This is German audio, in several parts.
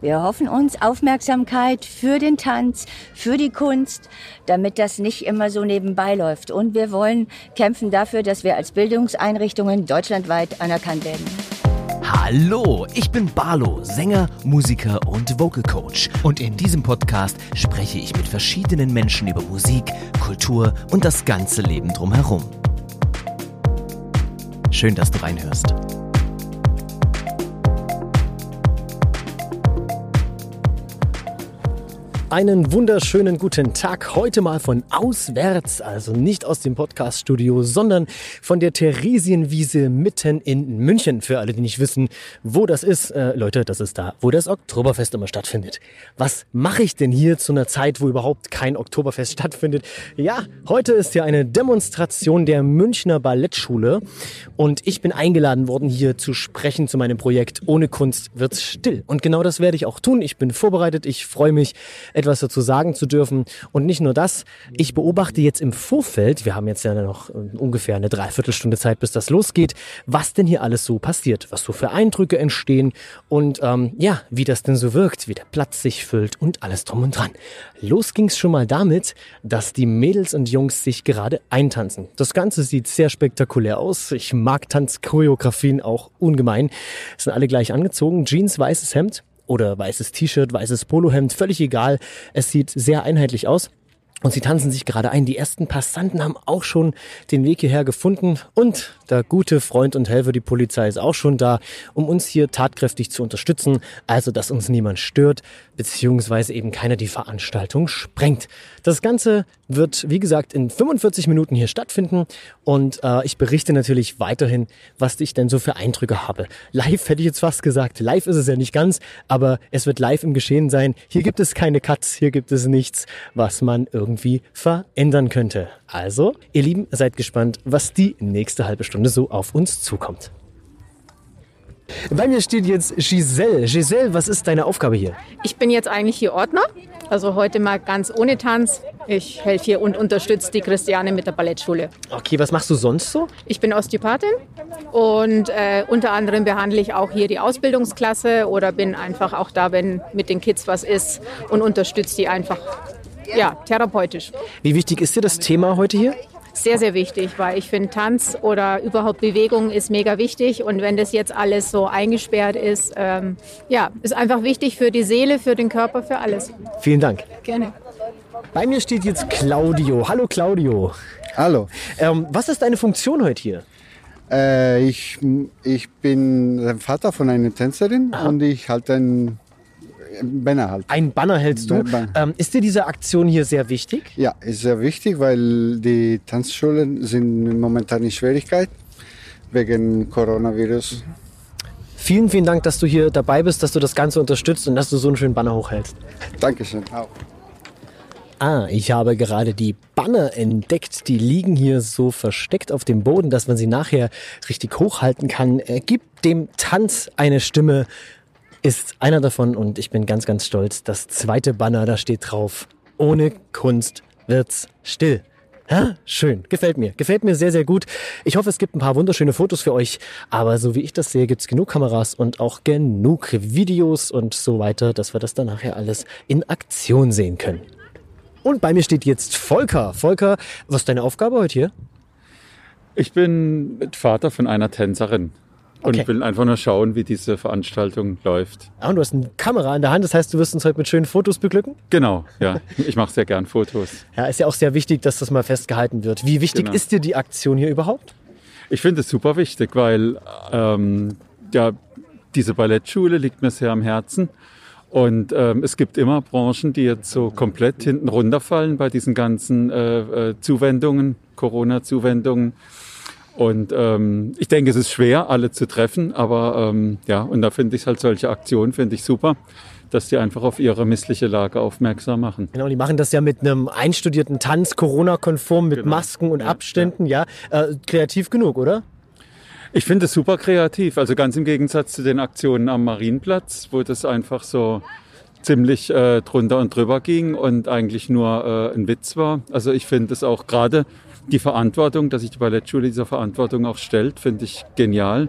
Wir hoffen uns Aufmerksamkeit für den Tanz, für die Kunst, damit das nicht immer so nebenbei läuft. Und wir wollen kämpfen dafür, dass wir als Bildungseinrichtungen deutschlandweit anerkannt werden. Hallo, ich bin Barlo, Sänger, Musiker und Vocal Coach. Und in diesem Podcast spreche ich mit verschiedenen Menschen über Musik, Kultur und das ganze Leben drumherum. Schön, dass du reinhörst. Einen wunderschönen guten Tag. Heute mal von auswärts, also nicht aus dem Podcaststudio, sondern von der Theresienwiese mitten in München. Für alle, die nicht wissen, wo das ist, äh, Leute, das ist da, wo das Oktoberfest immer stattfindet. Was mache ich denn hier zu einer Zeit, wo überhaupt kein Oktoberfest stattfindet? Ja, heute ist ja eine Demonstration der Münchner Ballettschule und ich bin eingeladen worden, hier zu sprechen zu meinem Projekt Ohne Kunst wird's still. Und genau das werde ich auch tun. Ich bin vorbereitet, ich freue mich etwas dazu sagen zu dürfen. Und nicht nur das, ich beobachte jetzt im Vorfeld, wir haben jetzt ja noch äh, ungefähr eine Dreiviertelstunde Zeit, bis das losgeht, was denn hier alles so passiert, was so für Eindrücke entstehen und ähm, ja, wie das denn so wirkt, wie der Platz sich füllt und alles drum und dran. Los ging's schon mal damit, dass die Mädels und Jungs sich gerade eintanzen. Das Ganze sieht sehr spektakulär aus. Ich mag Tanzchoreografien auch ungemein. Sind alle gleich angezogen, Jeans, weißes Hemd, oder weißes T-Shirt, weißes Polohemd, völlig egal. Es sieht sehr einheitlich aus. Und sie tanzen sich gerade ein. Die ersten Passanten haben auch schon den Weg hierher gefunden. Und der gute Freund und Helfer, die Polizei, ist auch schon da, um uns hier tatkräftig zu unterstützen. Also, dass uns niemand stört, beziehungsweise eben keiner die Veranstaltung sprengt. Das Ganze wird, wie gesagt, in 45 Minuten hier stattfinden. Und äh, ich berichte natürlich weiterhin, was ich denn so für Eindrücke habe. Live hätte ich jetzt fast gesagt. Live ist es ja nicht ganz, aber es wird live im Geschehen sein. Hier gibt es keine Cuts, hier gibt es nichts, was man irgendwie irgendwie verändern könnte. Also, ihr Lieben, seid gespannt, was die nächste halbe Stunde so auf uns zukommt. Bei mir steht jetzt Giselle. Giselle, was ist deine Aufgabe hier? Ich bin jetzt eigentlich hier Ordner. Also heute mal ganz ohne Tanz. Ich helfe hier und unterstütze die Christiane mit der Ballettschule. Okay, was machst du sonst so? Ich bin Osteopathin und äh, unter anderem behandle ich auch hier die Ausbildungsklasse oder bin einfach auch da, wenn mit den Kids was ist und unterstütze die einfach ja, therapeutisch. Wie wichtig ist dir das Thema heute hier? Sehr, sehr wichtig, weil ich finde, Tanz oder überhaupt Bewegung ist mega wichtig. Und wenn das jetzt alles so eingesperrt ist, ähm, ja, ist einfach wichtig für die Seele, für den Körper, für alles. Vielen Dank. Gerne. Bei mir steht jetzt Claudio. Hallo Claudio. Hallo. Ähm, was ist deine Funktion heute hier? Äh, ich, ich bin der Vater von einer Tänzerin Aha. und ich halte ein Banner halt. Ein Banner hältst du. Ähm, ist dir diese Aktion hier sehr wichtig? Ja, ist sehr wichtig, weil die Tanzschulen sind momentan in Schwierigkeit wegen Coronavirus. Vielen, vielen Dank, dass du hier dabei bist, dass du das Ganze unterstützt und dass du so einen schönen Banner hochhältst. Dankeschön. Auch. Ah, ich habe gerade die Banner entdeckt. Die liegen hier so versteckt auf dem Boden, dass man sie nachher richtig hochhalten kann. Äh, gib dem Tanz eine Stimme ist einer davon und ich bin ganz, ganz stolz. Das zweite Banner, da steht drauf, ohne Kunst wird's still. Ja, schön, gefällt mir, gefällt mir sehr, sehr gut. Ich hoffe, es gibt ein paar wunderschöne Fotos für euch, aber so wie ich das sehe, gibt's genug Kameras und auch genug Videos und so weiter, dass wir das dann nachher alles in Aktion sehen können. Und bei mir steht jetzt Volker. Volker, was ist deine Aufgabe heute hier? Ich bin Vater von einer Tänzerin und Okay. will einfach nur schauen, wie diese Veranstaltung läuft. Ah, und du hast eine Kamera in der Hand, das heißt, du wirst uns heute mit schönen Fotos beglücken? Genau, ja. Ich mache sehr gern Fotos. Ja, ist ja auch sehr wichtig, dass das mal festgehalten wird. Wie wichtig Genau. ist dir die Aktion hier überhaupt? Ich finde es super wichtig, weil ähm, ja, diese Ballettschule liegt mir sehr am Herzen. Und ähm, es gibt immer Branchen, die jetzt so komplett hinten runterfallen bei diesen ganzen äh, äh, Zuwendungen, Corona-Zuwendungen. Und ähm, ich denke, es ist schwer, alle zu treffen, aber ähm, ja, und da finde ich halt solche Aktionen finde ich super, dass die einfach auf ihre missliche Lage aufmerksam machen. Genau, die machen das ja mit einem einstudierten Tanz, Corona-konform, mit Genau. Masken und Ja, Abständen, ja. Äh, kreativ genug, oder? Ich finde es super kreativ, also ganz im Gegensatz zu den Aktionen am Marienplatz, wo das einfach so ziemlich äh, drunter und drüber ging und eigentlich nur äh, ein Witz war. Also ich finde es auch gerade die Verantwortung, dass sich die Ballettschule dieser Verantwortung auch stellt, finde ich genial.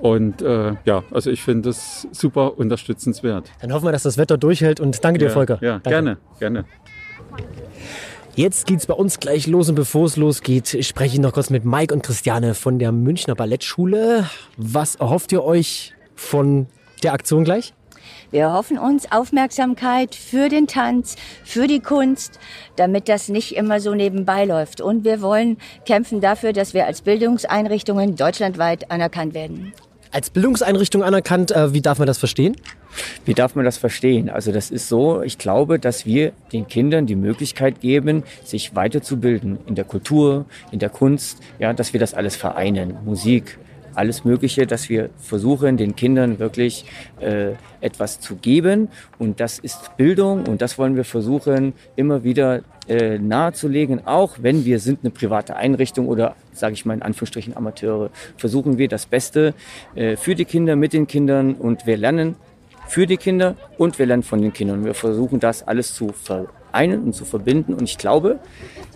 Und äh, ja, also ich finde das super unterstützenswert. Dann hoffen wir, dass das Wetter durchhält und danke dir, ja, Volker. Ja, danke. gerne, gerne. Jetzt geht's bei uns gleich los und bevor es losgeht, spreche ich noch kurz mit Mike und Christiane von der Münchner Ballettschule. Was erhofft ihr euch von der Aktion gleich? Wir hoffen uns Aufmerksamkeit für den Tanz, für die Kunst, damit das nicht immer so nebenbei läuft. Und wir wollen kämpfen dafür, dass wir als Bildungseinrichtungen deutschlandweit anerkannt werden. Als Bildungseinrichtung anerkannt, äh, wie darf man das verstehen? Wie darf man das verstehen? Also das ist so, ich glaube, dass wir den Kindern die Möglichkeit geben, sich weiterzubilden in der Kultur, in der Kunst, ja, dass wir das alles vereinen, Musik, alles Mögliche, dass wir versuchen, den Kindern wirklich äh, etwas zu geben. Und das ist Bildung und das wollen wir versuchen, immer wieder äh, nahezulegen. Auch wenn wir sind eine private Einrichtung oder, sage ich mal in Anführungsstrichen, Amateure, versuchen wir das Beste äh, für die Kinder, mit den Kindern und wir lernen für die Kinder und wir lernen von den Kindern. Wir versuchen das alles zu vereinen und zu verbinden und ich glaube,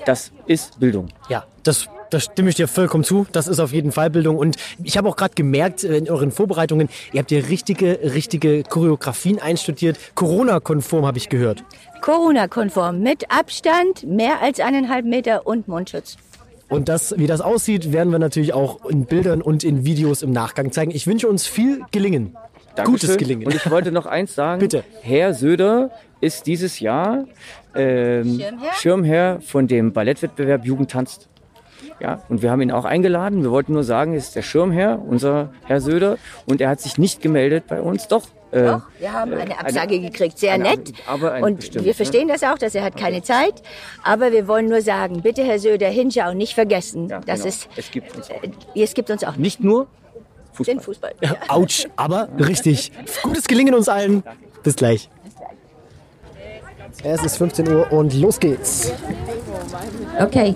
das ist Bildung. Ja, das das stimme ich dir vollkommen zu. Das ist auf jeden Fall Bildung. Und ich habe auch gerade gemerkt äh, in euren Vorbereitungen, ihr habt ja richtige, richtige Choreografien einstudiert. Corona-konform habe ich gehört. Corona-konform, mit Abstand, mehr als eineinhalb Meter und Mundschutz. Und das, wie das aussieht, werden wir natürlich auch in Bildern und in Videos im Nachgang zeigen. Ich wünsche uns viel Gelingen. Dankeschön. Gutes Gelingen. Und ich wollte noch eins sagen. Bitte. Herr Söder ist dieses Jahr ähm, Schirmherr? Schirmherr von dem Ballettwettbewerb Jugend tanzt. Ja, und wir haben ihn auch eingeladen. Wir wollten nur sagen, er ist der Schirmherr, unser Herr Söder. Und er hat sich nicht gemeldet bei uns. Doch. Äh, Doch, wir haben eine Absage gekriegt, sehr eine nett. Und bestimmt, wir verstehen das auch, dass er hat keine Zeit. Aber wir wollen nur sagen, bitte Herr Söder, hinschauen, nicht vergessen. ja, das genau. ist, es gibt uns auch. äh, es gibt uns auch Nicht nur Fußball. den Fußball. Autsch, aber richtig. Gutes Gelingen uns allen. Bis gleich. Es ist 15 Uhr und los geht's. Okay.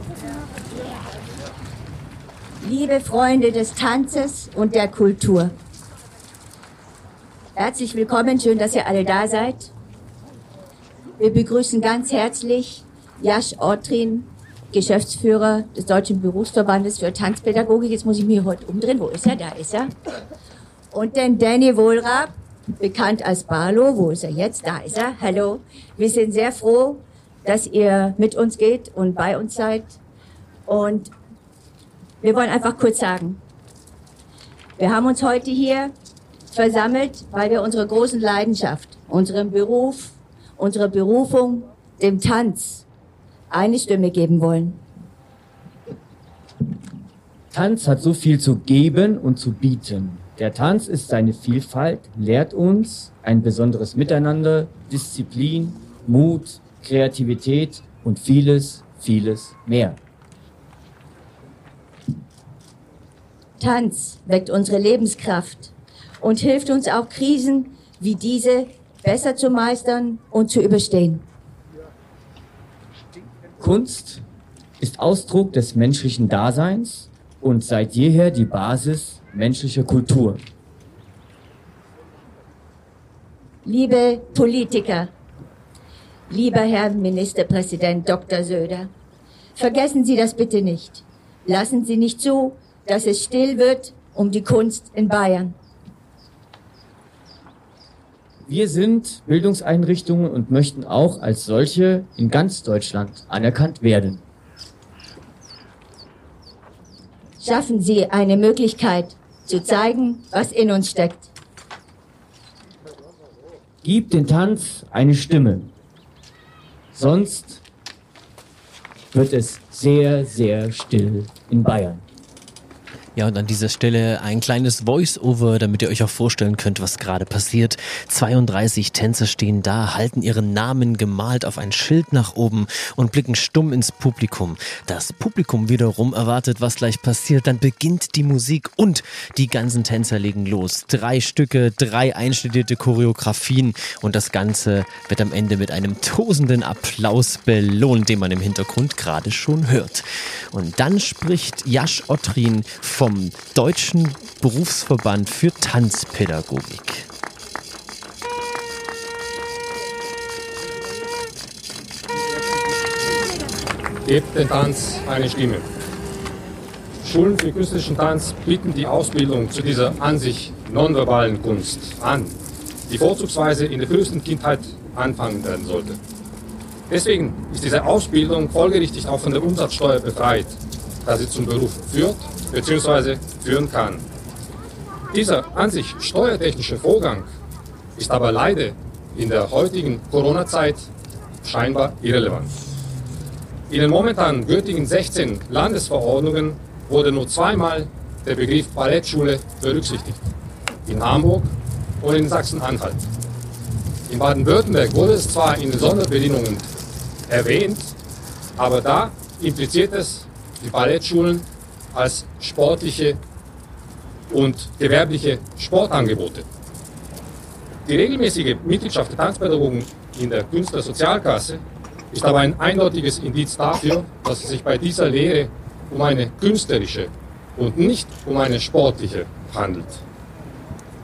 Liebe Freunde des Tanzes und der Kultur. Herzlich willkommen, schön, dass ihr alle da seid. Wir begrüßen ganz herzlich Jasch Ortrin, Geschäftsführer des Deutschen Berufsverbandes für Tanzpädagogik. Jetzt muss ich mich heute umdrehen. Wo ist er? Da ist er. Und den Danny Wohlrab, bekannt als Barlo. Wo ist er jetzt? Da ist er. Hallo. Wir sind sehr froh, dass ihr mit uns geht und bei uns seid. Und wir wollen einfach kurz sagen, wir haben uns heute hier versammelt, weil wir unserer großen Leidenschaft, unserem Beruf, unserer Berufung, dem Tanz, eine Stimme geben wollen. Tanz hat so viel zu geben und zu bieten. Der Tanz ist seine Vielfalt, lehrt uns ein besonderes Miteinander, Disziplin, Mut, Kreativität und vieles, vieles mehr. Tanz weckt unsere Lebenskraft und hilft uns auch Krisen wie diese besser zu meistern und zu überstehen. Kunst ist Ausdruck des menschlichen Daseins und seit jeher die Basis menschlicher Kultur. Liebe Politiker, lieber Herr Ministerpräsident Dr. Söder, vergessen Sie das bitte nicht. Lassen Sie nicht zu, dass es still wird um die Kunst in Bayern. Wir sind Bildungseinrichtungen und möchten auch als solche in ganz Deutschland anerkannt werden. Schaffen Sie eine Möglichkeit zu zeigen, was in uns steckt. Gib den Tanz eine Stimme. Sonst wird es sehr, sehr still in Bayern. Ja, und an dieser Stelle ein kleines Voice-Over, damit ihr euch auch vorstellen könnt, was gerade passiert. 32 Tänzer stehen da, halten ihren Namen gemalt auf ein Schild nach oben und blicken stumm ins Publikum. Das Publikum wiederum erwartet, was gleich passiert. Dann beginnt die Musik und die ganzen Tänzer legen los. Drei Stücke, drei einstudierte Choreografien und das Ganze wird am Ende mit einem tosenden Applaus belohnt, den man im Hintergrund gerade schon hört. Und dann spricht Jasch Ottrin vom Deutschen Berufsverband für Tanzpädagogik. Gebt den Tanz eine Stimme. Schulen für künstlerischen Tanz bieten die Ausbildung zu dieser an sich nonverbalen Kunst an, die vorzugsweise in der frühesten Kindheit anfangen werden sollte. Deswegen ist diese Ausbildung folgerichtig auch von der Umsatzsteuer befreit, da sie zum Beruf führt bzw. führen kann. Dieser an sich steuertechnische Vorgang ist aber leider in der heutigen Corona-Zeit scheinbar irrelevant. In den momentan gültigen 16 Landesverordnungen wurde nur zweimal der Begriff Ballettschule berücksichtigt. In Hamburg und in Sachsen-Anhalt. In Baden-Württemberg wurde es zwar in den Sonderbedingungen erwähnt, aber da impliziert es die Ballettschulen als sportliche und gewerbliche Sportangebote. Die regelmäßige Mitgliedschaft der Tanzpädagogen in der Künstlersozialkasse ist aber ein eindeutiges Indiz dafür, dass es sich bei dieser Lehre um eine künstlerische und nicht um eine sportliche handelt.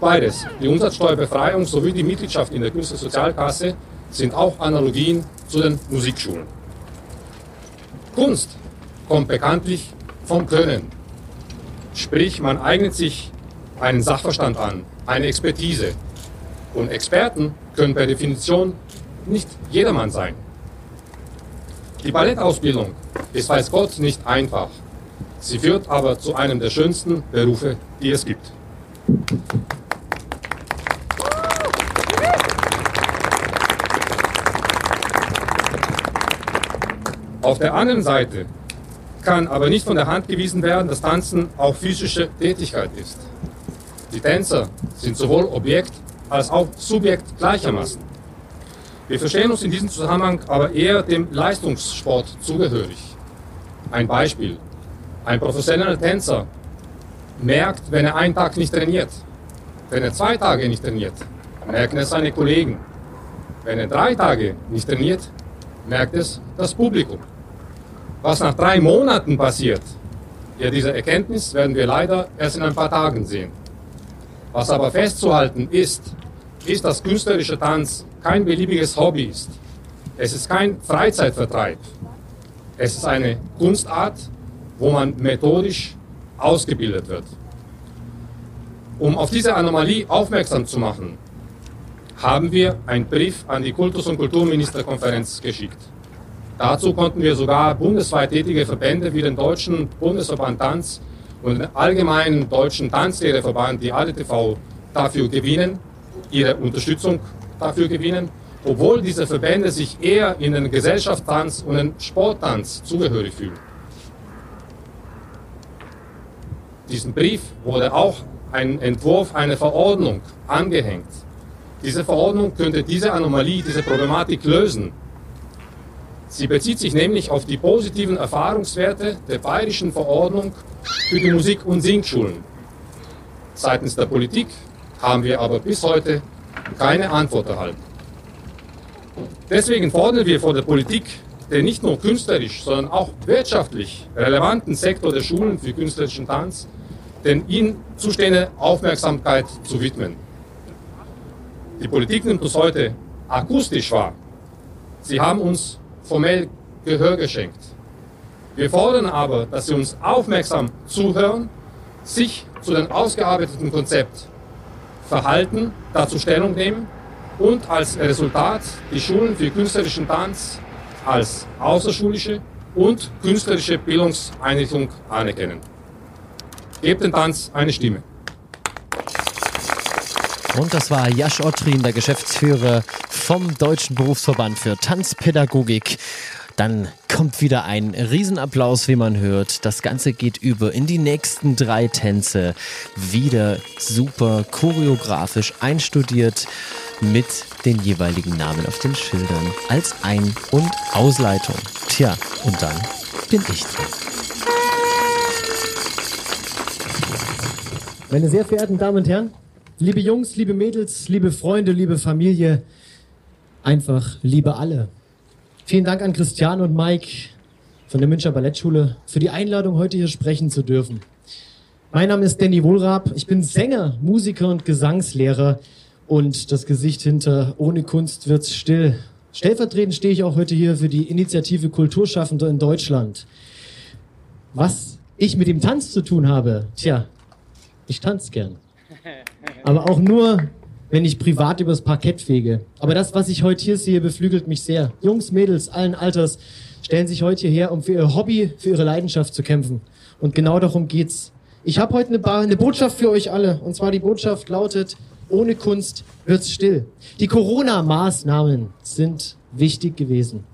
Beides, die Umsatzsteuerbefreiung sowie die Mitgliedschaft in der Künstlersozialkasse, sind auch Analogien zu den Musikschulen. Kunst kommt bekanntlich vom Können. Sprich, man eignet sich einen Sachverstand an, eine Expertise. Und Experten können per Definition nicht jedermann sein. Die Ballettausbildung ist weiß Gott nicht einfach. Sie führt aber zu einem der schönsten Berufe, die es gibt. Auf der anderen Seite kann aber nicht von der Hand gewiesen werden, dass Tanzen auch physische Tätigkeit ist. Die Tänzer sind sowohl Objekt als auch Subjekt gleichermaßen. Wir verstehen uns in diesem Zusammenhang aber eher dem Leistungssport zugehörig. Ein Beispiel. Ein professioneller Tänzer merkt, wenn er einen Tag nicht trainiert. Wenn er zwei Tage nicht trainiert, merken es seine Kollegen. Wenn er drei Tage nicht trainiert, merkt es das Publikum. Was nach drei Monaten passiert, ja, diese Erkenntnis werden wir leider erst in ein paar Tagen sehen. Was aber festzuhalten ist, ist, dass künstlerischer Tanz kein beliebiges Hobby ist. Es ist kein Freizeitvertreib. Es ist eine Kunstart, wo man methodisch ausgebildet wird. Um auf diese Anomalie aufmerksam zu machen, haben wir einen Brief an die Kultus- und Kulturministerkonferenz geschickt. Dazu konnten wir sogar bundesweit tätige Verbände wie den Deutschen Bundesverband Tanz und den Allgemeinen Deutschen Tanzlehrerverband, die ADTV, dafür gewinnen, ihre Unterstützung dafür gewinnen, obwohl diese Verbände sich eher in den Gesellschaftstanz und den Sporttanz zugehörig fühlen. Diesen Brief wurde auch ein Entwurf einer Verordnung angehängt. Diese Verordnung könnte diese Anomalie, diese Problematik lösen. Sie bezieht sich nämlich auf die positiven Erfahrungswerte der bayerischen Verordnung für die Musik- und Singschulen. Seitens der Politik haben wir aber bis heute keine Antwort erhalten. Deswegen fordern wir von der Politik, den nicht nur künstlerisch, sondern auch wirtschaftlich relevanten Sektor der Schulen für künstlerischen Tanz, den ihnen zustehende Aufmerksamkeit zu widmen. Die Politik nimmt uns heute akustisch wahr. Sie haben uns formell Gehör geschenkt. Wir fordern aber, dass Sie uns aufmerksam zuhören, sich zu dem ausgearbeiteten Konzept verhalten, dazu Stellung nehmen und als Resultat die Schulen für künstlerischen Tanz als außerschulische und künstlerische Bildungseinrichtung anerkennen. Gebt den Tanz eine Stimme. Und das war Jasch Ottrin, der Geschäftsführer vom Deutschen Berufsverband für Tanzpädagogik. Dann kommt wieder ein Riesenapplaus, wie man hört. Das Ganze geht über in die nächsten drei Tänze. Wieder super choreografisch einstudiert mit den jeweiligen Namen auf den Schildern als Ein- und Ausleitung. Tja, und dann bin ich dran. Meine sehr verehrten Damen und Herren, liebe Jungs, liebe Mädels, liebe Freunde, liebe Familie, einfach liebe alle. Vielen Dank an Christian und Mike von der Münchner Ballettschule für die Einladung, heute hier sprechen zu dürfen. Mein Name ist Danny Wohlrab. Ich bin Sänger, Musiker und Gesangslehrer und das Gesicht hinter Ohne Kunst wird's still. Stellvertretend stehe ich auch heute hier für die Initiative Kulturschaffende in Deutschland. Was ich mit dem Tanz zu tun habe, tja, ich tanze gern. Aber auch nur, wenn ich privat übers Parkett fege. Aber das, was ich heute hier sehe, beflügelt mich sehr. Jungs, Mädels, allen Alters stellen sich heute hierher, um für ihr Hobby, für ihre Leidenschaft zu kämpfen. Und genau darum geht's. Ich habe heute eine, eine Botschaft für euch alle. Und zwar die Botschaft lautet, ohne Kunst wird's still. Die Corona-Maßnahmen sind wichtig gewesen.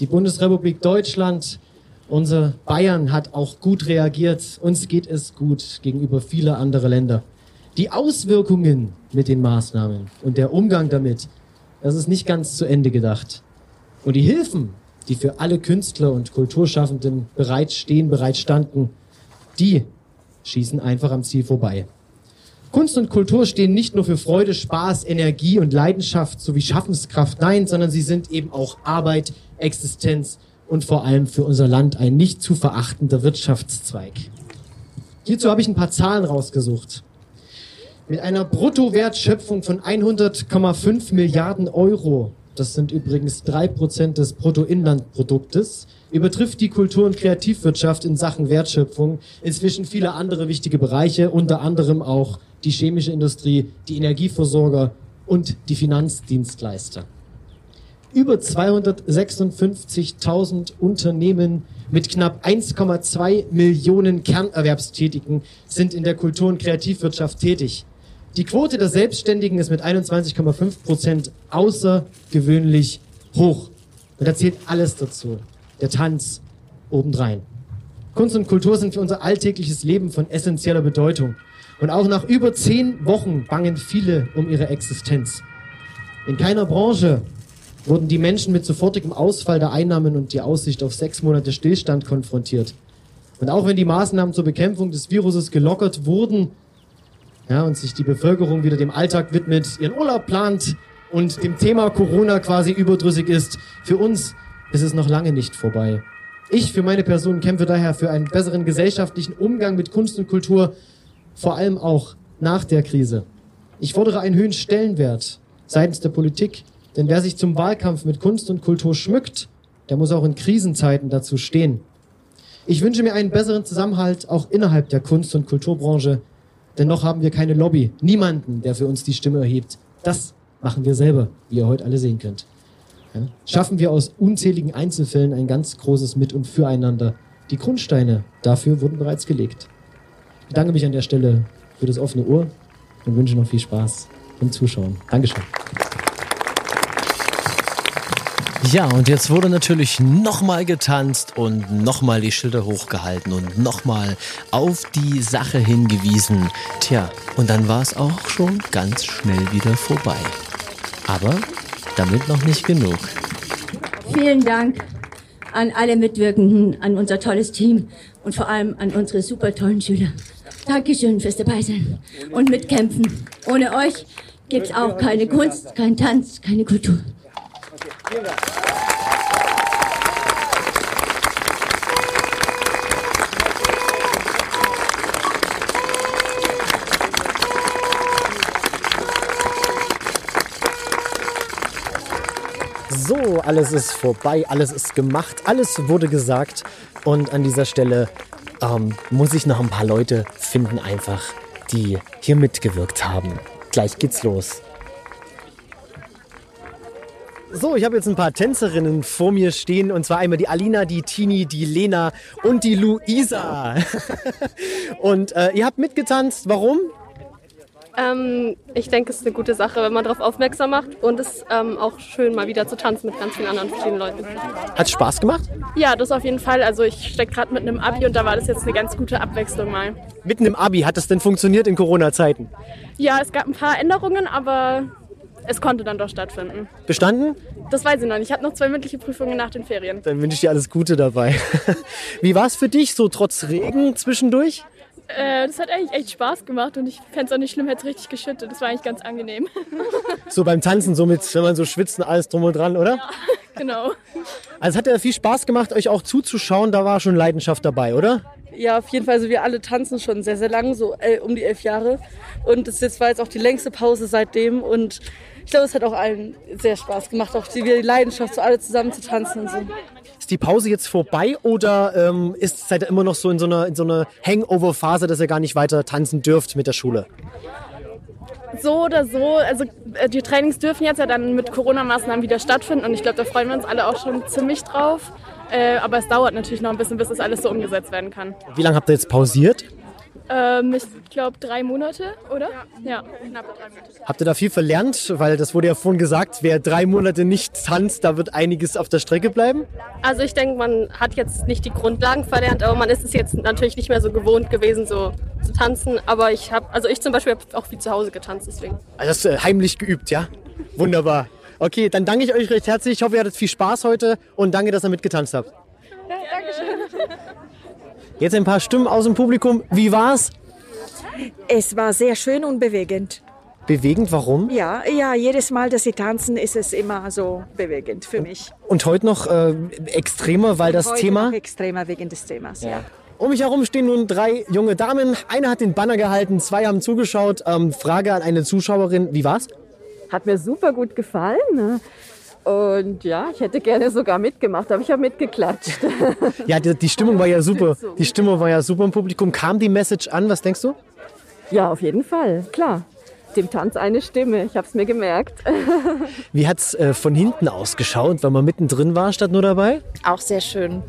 Die Bundesrepublik Deutschland, unser Bayern hat auch gut reagiert. Uns geht es gut gegenüber vieler anderer Länder. Die Auswirkungen mit den Maßnahmen und der Umgang damit, das ist nicht ganz zu Ende gedacht. Und die Hilfen, die für alle Künstler und Kulturschaffenden bereitstehen, bereitstanden, die schießen einfach am Ziel vorbei. Kunst und Kultur stehen nicht nur für Freude, Spaß, Energie und Leidenschaft sowie Schaffenskraft, nein, sondern sie sind eben auch Arbeit, Existenz und vor allem für unser Land ein nicht zu verachtender Wirtschaftszweig. Hierzu habe ich ein paar Zahlen rausgesucht. Mit einer Bruttowertschöpfung von 100,5 Milliarden Euro, das sind übrigens drei Prozent des Bruttoinlandproduktes, übertrifft die Kultur- und Kreativwirtschaft in Sachen Wertschöpfung inzwischen viele andere wichtige Bereiche, unter anderem auch die chemische Industrie, die Energieversorger und die Finanzdienstleister. Über 256.000 Unternehmen mit knapp 1,2 Millionen Kernerwerbstätigen sind in der Kultur- und Kreativwirtschaft tätig. Die Quote der Selbstständigen ist mit 21,5 Prozent außergewöhnlich hoch. Und da zählt alles dazu. Der Tanz obendrein. Kunst und Kultur sind für unser alltägliches Leben von essentieller Bedeutung. Und auch nach über zehn Wochen bangen viele um ihre Existenz. In keiner Branche wurden die Menschen mit sofortigem Ausfall der Einnahmen und die Aussicht auf sechs Monate Stillstand konfrontiert. Und auch wenn die Maßnahmen zur Bekämpfung des Viruses gelockert wurden, ja, und sich die Bevölkerung wieder dem Alltag widmet, ihren Urlaub plant und dem Thema Corona quasi überdrüssig ist, für uns ist es noch lange nicht vorbei. Ich für meine Person kämpfe daher für einen besseren gesellschaftlichen Umgang mit Kunst und Kultur, vor allem auch nach der Krise. Ich fordere einen höheren Stellenwert seitens der Politik, denn wer sich zum Wahlkampf mit Kunst und Kultur schmückt, der muss auch in Krisenzeiten dazu stehen. Ich wünsche mir einen besseren Zusammenhalt auch innerhalb der Kunst- und Kulturbranche, denn noch haben wir keine Lobby, niemanden, der für uns die Stimme erhebt. Das machen wir selber, wie ihr heute alle sehen könnt. Ja? Schaffen wir aus unzähligen Einzelfällen ein ganz großes Mit- und Füreinander. Die Grundsteine dafür wurden bereits gelegt. Ich bedanke mich an der Stelle für das offene Ohr und wünsche noch viel Spaß beim Zuschauen. Dankeschön. Ja, und jetzt wurde natürlich nochmal getanzt und nochmal die Schilder hochgehalten und nochmal auf die Sache hingewiesen. Tja, und dann war es auch schon ganz schnell wieder vorbei. Aber damit noch nicht genug. Vielen Dank an alle Mitwirkenden, an unser tolles Team und vor allem an unsere super tollen Schüler. Dankeschön fürs Dabeisein und Mitkämpfen. Ohne euch gibt's auch keine Kunst, kein Tanz, keine Kultur. So, alles ist vorbei, alles ist gemacht, alles wurde gesagt. Und an dieser Stelle ähm, muss ich noch ein paar Leute finden, einfach, die hier mitgewirkt haben. Gleich geht's los. So, ich habe jetzt ein paar Tänzerinnen vor mir stehen und zwar einmal die Alina, die Tini, die Lena und die Luisa. und äh, ihr habt mitgetanzt. Warum? Ähm, ich denke, es ist eine gute Sache, wenn man darauf aufmerksam macht und es ist ähm, auch schön, mal wieder zu tanzen mit ganz vielen anderen verschiedenen Leuten. Hat Spaß gemacht? Ja, das auf jeden Fall. Also ich stecke gerade mit einem Abi und da war das jetzt eine ganz gute Abwechslung mal. Mitten im Abi, hat das denn funktioniert in Corona-Zeiten? Ja, es gab ein paar Änderungen, aber es konnte dann doch stattfinden. Bestanden? Das weiß ich noch nicht. Ich habe noch zwei mündliche Prüfungen nach den Ferien. Dann wünsche ich dir alles Gute dabei. Wie war es für dich, so trotz Regen zwischendurch? Äh, das hat eigentlich echt Spaß gemacht und ich fände es auch nicht schlimm, hätte es richtig geschüttet. Das war eigentlich ganz angenehm. So beim Tanzen, so mit, wenn man so schwitzt und alles drum und dran, oder? Ja, genau. Also es hat ja viel Spaß gemacht, euch auch zuzuschauen. Da war schon Leidenschaft dabei, oder? Ja, auf jeden Fall. Also wir alle tanzen schon sehr, sehr lang, so äh, um die elf Jahre. Und es jetzt war jetzt auch die längste Pause seitdem. Und ich glaube, es hat auch allen sehr Spaß gemacht, auch die, die Leidenschaft, so alle zusammen zu tanzen und so. Ist die Pause jetzt vorbei oder ähm, ist, seid ihr immer noch so in so einer, in so einer Hangover-Phase, dass ihr gar nicht weiter tanzen dürft mit der Schule? So oder so, also äh, die Trainings dürfen jetzt ja dann mit Corona-Maßnahmen wieder stattfinden und ich glaube, da freuen wir uns alle auch schon ziemlich drauf. Äh, aber es dauert natürlich noch ein bisschen, bis das alles so umgesetzt werden kann. Wie lange habt ihr jetzt pausiert? Ähm, ich glaube drei Monate, oder? Ja, knappe drei Monate. Habt ihr da viel verlernt? Weil das wurde ja vorhin gesagt, wer drei Monate nicht tanzt, da wird einiges auf der Strecke bleiben. Also ich denke, man hat jetzt nicht die Grundlagen verlernt, aber man ist es jetzt natürlich nicht mehr so gewohnt gewesen, so zu tanzen. Aber ich habe, also ich zum Beispiel habe auch viel zu Hause getanzt, deswegen. Also das ist äh, heimlich geübt, ja? Wunderbar. Okay, dann danke ich euch recht herzlich. Ich hoffe, ihr hattet viel Spaß heute und danke, dass ihr mitgetanzt habt. Ja, Dankeschön. Jetzt ein paar Stimmen aus dem Publikum. Wie war's? Es war sehr schön und bewegend. Bewegend, warum? Ja, ja, jedes Mal, dass sie tanzen, ist es immer so bewegend für mich. Und heute noch äh, extremer, weil das Heute Thema. Noch extremer wegen des Themas, ja. Um mich herum stehen nun drei junge Damen. Eine hat den Banner gehalten, zwei haben zugeschaut. Ähm, Frage an eine Zuschauerin: Wie war's? Hat mir super gut gefallen. Ne? Und ja, ich hätte gerne sogar mitgemacht, aber ich habe mitgeklatscht. Ja, die, die Stimmung war ja super. Die Stimmung war ja super im Publikum. Kam die Message an? Was denkst du? Ja, auf jeden Fall, klar. Dem Tanz eine Stimme, ich habe es mir gemerkt. Wie hat's äh, von hinten ausgeschaut, weil man mittendrin war, statt nur dabei? Auch sehr schön.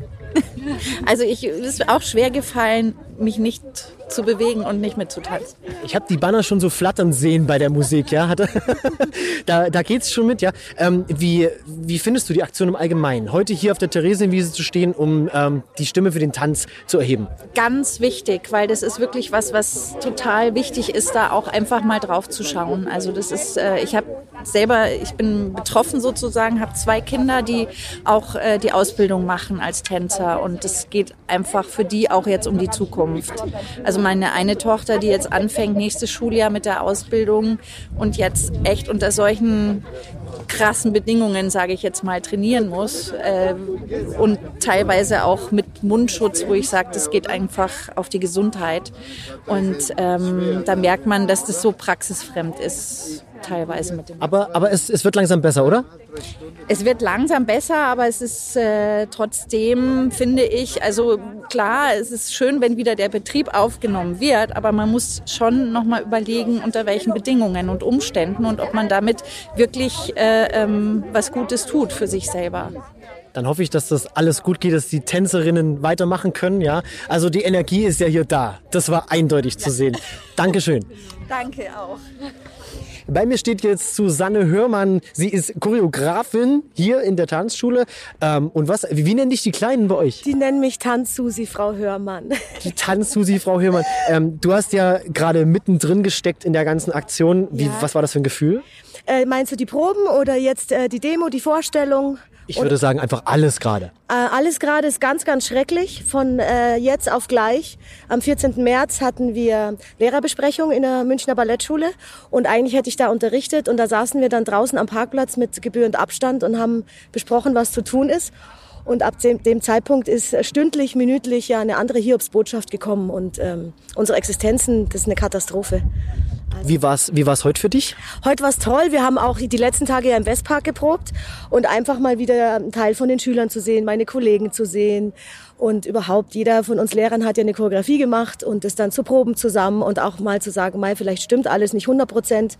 Also ich, es ist auch schwer gefallen, mich nicht zu bewegen und nicht mitzutanzen. Ich habe die Banner schon so flattern sehen bei der Musik, ja. Da, da geht's schon mit, ja. Ähm, wie, wie findest du die Aktion im Allgemeinen? Heute hier auf der Theresienwiese zu stehen, um ähm, die Stimme für den Tanz zu erheben. Ganz wichtig, weil das ist wirklich was, was total wichtig ist, da auch einfach mal drauf zu schauen. Also das ist, äh, ich habe selber, ich bin betroffen sozusagen, habe zwei Kinder, die auch äh, die Ausbildung machen als Tänzer und es geht einfach für die auch jetzt um die Zukunft. Also meine eine Tochter, die jetzt anfängt nächstes Schuljahr mit der Ausbildung und jetzt echt unter solchen krassen Bedingungen, sage ich jetzt mal, trainieren muss äh, und teilweise auch mit Mundschutz, wo ich sage, das geht einfach auf die Gesundheit. Und ähm, da merkt man, dass das so praxisfremd ist teilweise mit dem. Aber, aber es, es wird langsam besser, oder? Es wird langsam besser, aber es ist äh, trotzdem, finde ich, also klar, es ist schön, wenn wieder der Betrieb aufgenommen wird, aber man muss schon nochmal überlegen, unter welchen Bedingungen und Umständen und ob man damit wirklich äh, ähm, was Gutes tut für sich selber. Dann hoffe ich, dass das alles gut geht, dass die Tänzerinnen weitermachen können, ja. Also die Energie ist ja hier da. Das war eindeutig zu sehen. Dankeschön. Danke auch. Bei mir steht jetzt Susanne Hörmann. Sie ist Choreografin hier in der Tanzschule. Ähm, und was, wie, wie nennen dich die Kleinen bei euch? Die nennen mich Tanzsusi, Frau Hörmann. Die Tanzsusi, Frau Hörmann. Ähm, du hast ja gerade mittendrin gesteckt in der ganzen Aktion. Wie, Ja. Was war das für ein Gefühl? Äh, meinst du die Proben oder jetzt äh, die Demo, die Vorstellung? Ich würde sagen, einfach alles gerade. Äh, alles gerade ist ganz, ganz schrecklich. Von äh, jetzt auf gleich. Am 14. März hatten wir Lehrerbesprechung in der Münchner Ballettschule. Und eigentlich hätte ich da unterrichtet. Und da saßen wir dann draußen am Parkplatz mit gebührend Abstand und haben besprochen, was zu tun ist. Und ab dem, dem Zeitpunkt ist stündlich, minütlich ja eine andere Hiobsbotschaft gekommen. Und ähm, unsere Existenzen, das ist eine Katastrophe. Wie war's, wie war's heute für dich? Heute war's toll. Wir haben auch die letzten Tage ja im Westpark geprobt und einfach mal wieder einen Teil von den Schülern zu sehen, meine Kollegen zu sehen und überhaupt jeder von uns Lehrern hat ja eine Choreografie gemacht und das dann zu proben zusammen und auch mal zu sagen, mal vielleicht stimmt alles nicht 100 Prozent,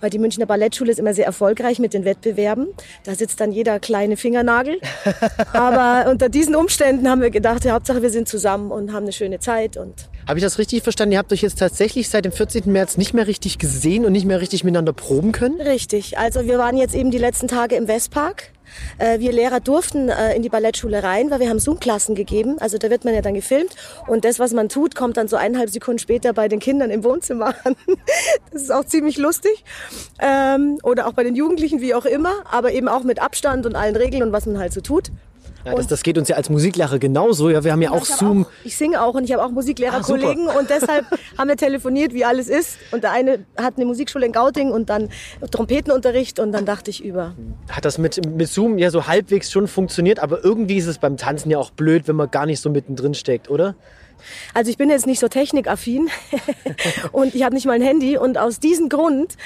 weil die Münchner Ballettschule ist immer sehr erfolgreich mit den Wettbewerben. Da sitzt dann jeder kleine Fingernagel. Aber unter diesen Umständen haben wir gedacht, ja, Hauptsache wir sind zusammen und haben eine schöne Zeit und Habe ich das richtig verstanden? Ihr habt euch jetzt tatsächlich seit dem 14. März nicht mehr richtig gesehen und nicht mehr richtig miteinander proben können? Richtig. Also wir waren jetzt eben die letzten Tage im Westpark. Äh, Wir Lehrer durften äh, in die Ballettschule rein, weil wir haben Zoom-Klassen gegeben. Also da wird man ja dann gefilmt. Und das, was man tut, kommt dann so eineinhalb Sekunden später bei den Kindern im Wohnzimmer an. Das ist auch ziemlich lustig. Ähm, Oder auch bei den Jugendlichen, wie auch immer. Aber eben auch mit Abstand und allen Regeln und was man halt so tut. Ja, das, das geht uns ja als Musiklehrer genauso. Ja, wir haben ja auch Ich hab Zoom. Ich singe auch und ich habe auch Musiklehrerkollegen Ah, und deshalb haben wir telefoniert, wie alles ist. Und der eine hat eine Musikschule in Gauting und dann Trompetenunterricht und dann dachte ich über. Hat das mit, mit Zoom ja so halbwegs schon funktioniert, aber irgendwie ist es beim Tanzen ja auch blöd, wenn man gar nicht so mittendrin steckt, oder? Also ich bin jetzt nicht so technikaffin und ich habe nicht mal ein Handy und aus diesem Grund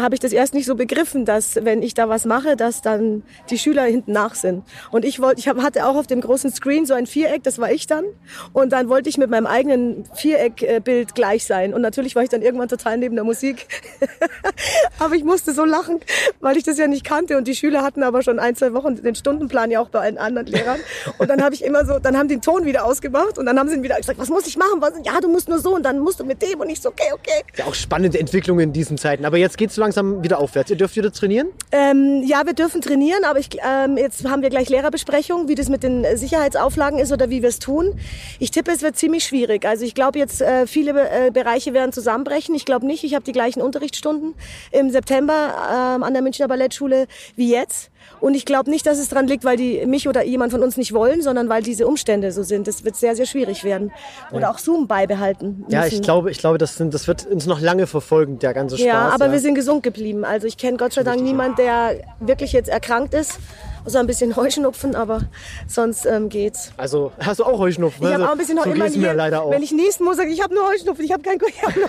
habe ich das erst nicht so begriffen, dass wenn ich da was mache, dass dann die Schüler hinten nach sind. Und ich wollte, ich hab, hatte auch auf dem großen Screen so ein Viereck, das war ich dann. Und dann wollte ich mit meinem eigenen Viereckbild gleich sein. Und natürlich war ich dann irgendwann total neben der Musik. aber ich musste so lachen, weil ich das ja nicht kannte und die Schüler hatten aber schon ein, zwei Wochen den Stundenplan ja auch bei allen anderen Lehrern. Und dann habe ich immer so, dann haben die den Ton wieder ausgemacht und dann haben sie ihn wieder gesagt, was muss ich machen? Was, ja, du musst nur so und dann musst du mit dem und ich so, okay, okay. Ja, auch spannende Entwicklungen in diesen Zeiten. Aber jetzt geht's so langsam wieder aufwärts. Ihr dürft wieder trainieren? Ähm, ja, wir dürfen trainieren, aber ich, ähm, jetzt haben wir gleich Lehrerbesprechung, wie das mit den Sicherheitsauflagen ist oder wie wir es tun. Ich tippe, es wird ziemlich schwierig. Also ich glaube jetzt, äh, viele äh, Bereiche werden zusammenbrechen. Ich glaube nicht, ich habe die gleichen Unterrichtsstunden im September ähm, an der Münchner Ballettschule wie jetzt. Und ich glaube nicht, dass es daran liegt, weil die mich oder jemand von uns nicht wollen, sondern weil diese Umstände so sind. Das wird sehr, sehr schwierig werden. Oder Ja. auch Zoom beibehalten. Ja, müssen. ich glaube, ich glaube das, sind, das wird uns noch lange verfolgen, der ganze Spaß. Ja, aber wir sind gesund geblieben. Also ich kenne Gott sei Dank niemanden, der wirklich jetzt erkrankt ist. Außer ein bisschen Heuschnupfen, aber sonst ähm, geht's. Also hast du auch Heuschnupfen? Ich habe Also, auch ein bisschen so immer mir hier, leider auch. Wenn ich niesen muss, sage ich, ich habe nur Heuschnupfen, ich habe kein ich hab nur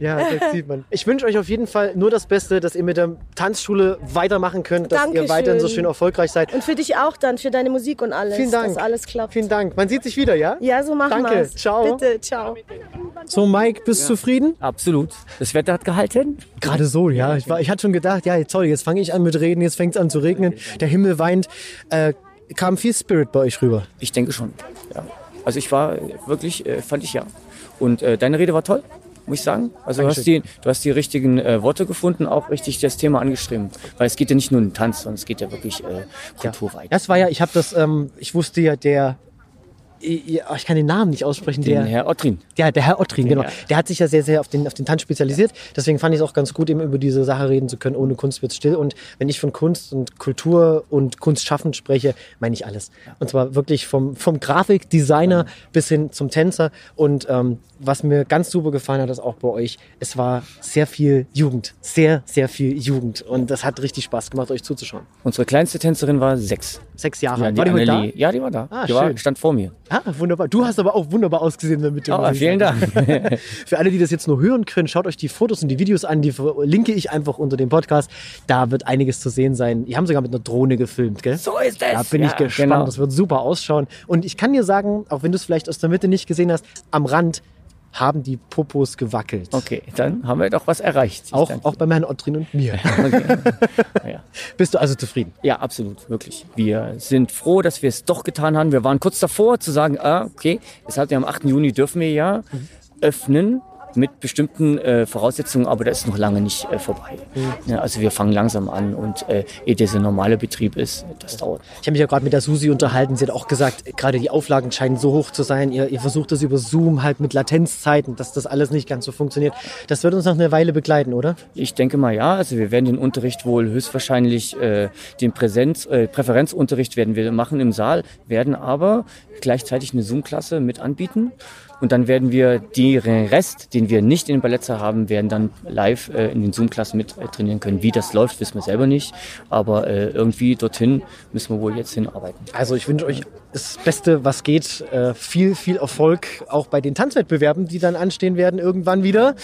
Ja, das sieht man. Ich wünsche euch auf jeden Fall nur das Beste, dass ihr mit der Tanzschule weitermachen könnt, dass ihr Dankeschön. weiterhin so schön erfolgreich seid. Und für dich auch dann, für deine Musik und alles. Vielen Dank. Dass alles klappt. Vielen Dank. Man sieht sich wieder, ja? Ja, so machen Danke. wir's. Ciao. Bitte, ciao. So, Mike, bist du zufrieden? Absolut. Das Wetter hat gehalten. Gerade so, ja. Ich, war, ich hatte schon gedacht, ja, toll, jetzt fange ich an mit Reden, jetzt fängt es an zu regnen. Der Himmel weint. Äh, kam viel Spirit bei euch rüber? Ich denke schon. Ja. Also ich war wirklich, äh, fand ich ja. Und äh, deine Rede war toll, muss ich sagen. Also du hast, die, du hast die richtigen äh, Worte gefunden, auch richtig das Thema angestrieben. Weil es geht ja nicht nur um den Tanz, sondern es geht ja wirklich äh, kulturweit. Das war ja, ich habe das, ähm, ich wusste ja, der, ich, ich kann den Namen nicht aussprechen, Den der Herr Ottrin. Ja, der Herr Ottrin, genau. Ja. Der hat sich ja sehr, sehr auf den, auf den Tanz spezialisiert. Deswegen fand ich es auch ganz gut, eben über diese Sache reden zu können. Ohne Kunst wird still. Und wenn ich von Kunst und Kultur und Kunstschaffen spreche, meine ich alles. Und zwar wirklich vom, vom Grafikdesigner bis hin zum Tänzer. Und ähm, was mir ganz super gefallen hat, ist auch bei euch, es war sehr viel Jugend. Sehr, sehr viel Jugend. Und das hat richtig Spaß gemacht, euch zuzuschauen. Unsere kleinste Tänzerin war sechs. Sechs Jahre Ja, alt. die War die heute da? Ja, die war da. Ah, die war, stand vor mir. Ah, wunderbar. Du hast aber auch wunderbar ausgesehen damit. Ah, vielen Dank. Für alle, die das jetzt nur hören können, schaut euch die Fotos und die Videos an. Die verlinke ich einfach unter dem Podcast. Da wird einiges zu sehen sein. Die haben sogar mit einer Drohne gefilmt, gell? So ist es. Da bin ich Ja, gespannt. genau. Das wird super ausschauen. Und ich kann dir sagen, auch wenn du es vielleicht aus der Mitte nicht gesehen hast, am Rand haben die Popos gewackelt. Okay, dann haben wir doch was erreicht. Auch, auch bei Herrn Ottrin und mir. Bist du also zufrieden? Ja, absolut, wirklich. Wir sind froh, dass wir es doch getan haben. Wir waren kurz davor zu sagen, ah, okay, es hat ja am 8. Juni dürfen wir ja öffnen mit bestimmten äh, Voraussetzungen, aber das ist noch lange nicht äh, vorbei. Ja, also wir fangen langsam an und äh, ehe dieser normale Betrieb ist, das dauert. Ich habe mich ja gerade mit der Susi unterhalten. Sie hat auch gesagt, gerade die Auflagen scheinen so hoch zu sein. Ihr, ihr versucht das über Zoom halt mit Latenzzeiten, dass das alles nicht ganz so funktioniert. Das wird uns noch eine Weile begleiten, oder? Ich denke mal ja. Also wir werden den Unterricht wohl höchstwahrscheinlich äh, den Präsenz, äh, Präferenzunterricht werden wir machen im Saal, werden aber gleichzeitig eine Zoom-Klasse mit anbieten. Und dann werden wir den Rest, den wir nicht in den Ballettsaal haben, werden dann live äh, in den Zoom-Klassen mit äh, trainieren können. Wie das läuft, wissen wir selber nicht. Aber äh, irgendwie dorthin müssen wir wohl jetzt hinarbeiten. Also ich wünsche euch das Beste, was geht. Äh, viel, viel Erfolg auch bei den Tanzwettbewerben, die dann anstehen werden irgendwann wieder.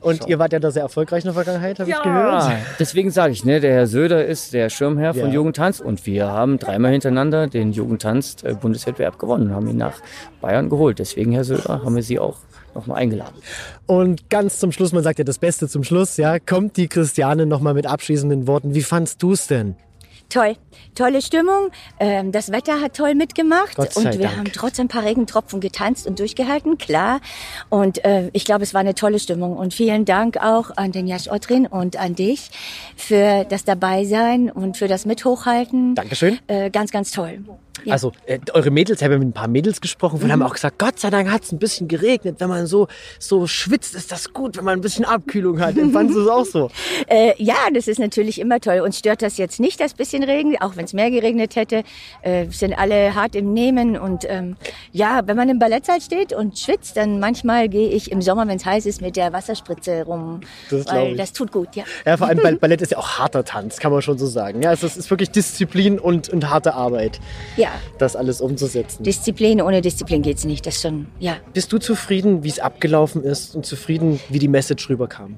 Und ihr wart ja da sehr erfolgreich in der Vergangenheit, habe ich gehört. Ah, deswegen sage ich, ne, der Herr Söder ist der Schirmherr von Ja. Jugendtanz und wir haben dreimal hintereinander den Jugendtanz-Bundeswettbewerb gewonnen und haben ihn nach Bayern geholt. Deswegen, Herr Söder, haben wir Sie auch nochmal eingeladen. Und ganz zum Schluss, man sagt ja das Beste zum Schluss, ja, kommt die Christiane nochmal mit abschließenden Worten. Wie fandst du es denn? Toll, tolle Stimmung. Ähm, das Wetter hat toll mitgemacht und wir Dank. haben trotz ein paar Regentropfen getanzt und durchgehalten, klar. Und äh, ich glaube, es war eine tolle Stimmung. Und vielen Dank auch an den Jasch Ottrin und an dich für das Dabeisein und für das Mithochhalten. Dankeschön. Äh, ganz, ganz toll. Ja. Also äh, eure Mädels, ich habe mit ein paar Mädels gesprochen und Mhm. haben auch gesagt, Gott sei Dank hat es ein bisschen geregnet. Wenn man so, so schwitzt, ist das gut, wenn man ein bisschen Abkühlung hat. Empfandest du es auch so? Äh, ja, das ist natürlich immer toll. Uns stört das jetzt nicht, das bisschen Regen, auch wenn es mehr geregnet hätte. Äh, sind alle hart im Nehmen. Und ähm, ja, wenn man im Ballettsaal steht und schwitzt, dann manchmal gehe ich im Sommer, wenn es heiß ist, mit der Wasserspritze rum. Das weil ich. das tut gut, ja. Ja, vor allem Ball- Ballett ist ja auch harter Tanz, kann man schon so sagen. Ja, es ist, wirklich Disziplin und, und harte Arbeit. Ja, das alles umzusetzen. Disziplin, ohne Disziplin geht's nicht. Das schon, ja. Bist du zufrieden, wie es abgelaufen ist und zufrieden, wie die Message rüberkam?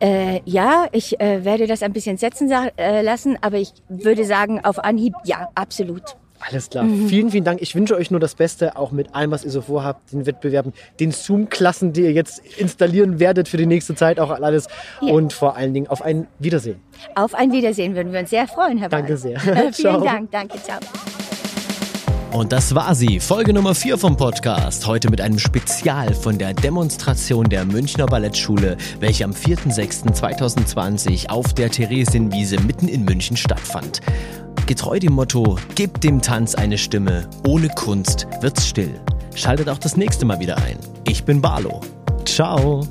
Äh, ja, ich äh, werde das ein bisschen setzen äh, lassen, aber ich würde sagen, auf Anhieb, ja, absolut. Alles klar. Mhm. Vielen, vielen Dank. Ich wünsche euch nur das Beste, auch mit allem, was ihr so vorhabt, den Wettbewerben, den Zoom-Klassen, die ihr jetzt installieren werdet für die nächste Zeit, auch alles. Ja. Und vor allen Dingen auf ein Wiedersehen. Auf ein Wiedersehen würden wir uns sehr freuen, Herr Danke Wahl. sehr. Vielen. Dank, danke, ciao. Und das war sie, Folge Nummer 4 vom Podcast. Heute mit einem Spezial von der Demonstration der Münchner Ballettschule, welche am 4.6.2020 auf der Theresienwiese mitten in München stattfand. Getreu dem Motto, gebt dem Tanz eine Stimme, ohne Kunst wird's still. Schaltet auch das nächste Mal wieder ein. Ich bin Barlo. Ciao.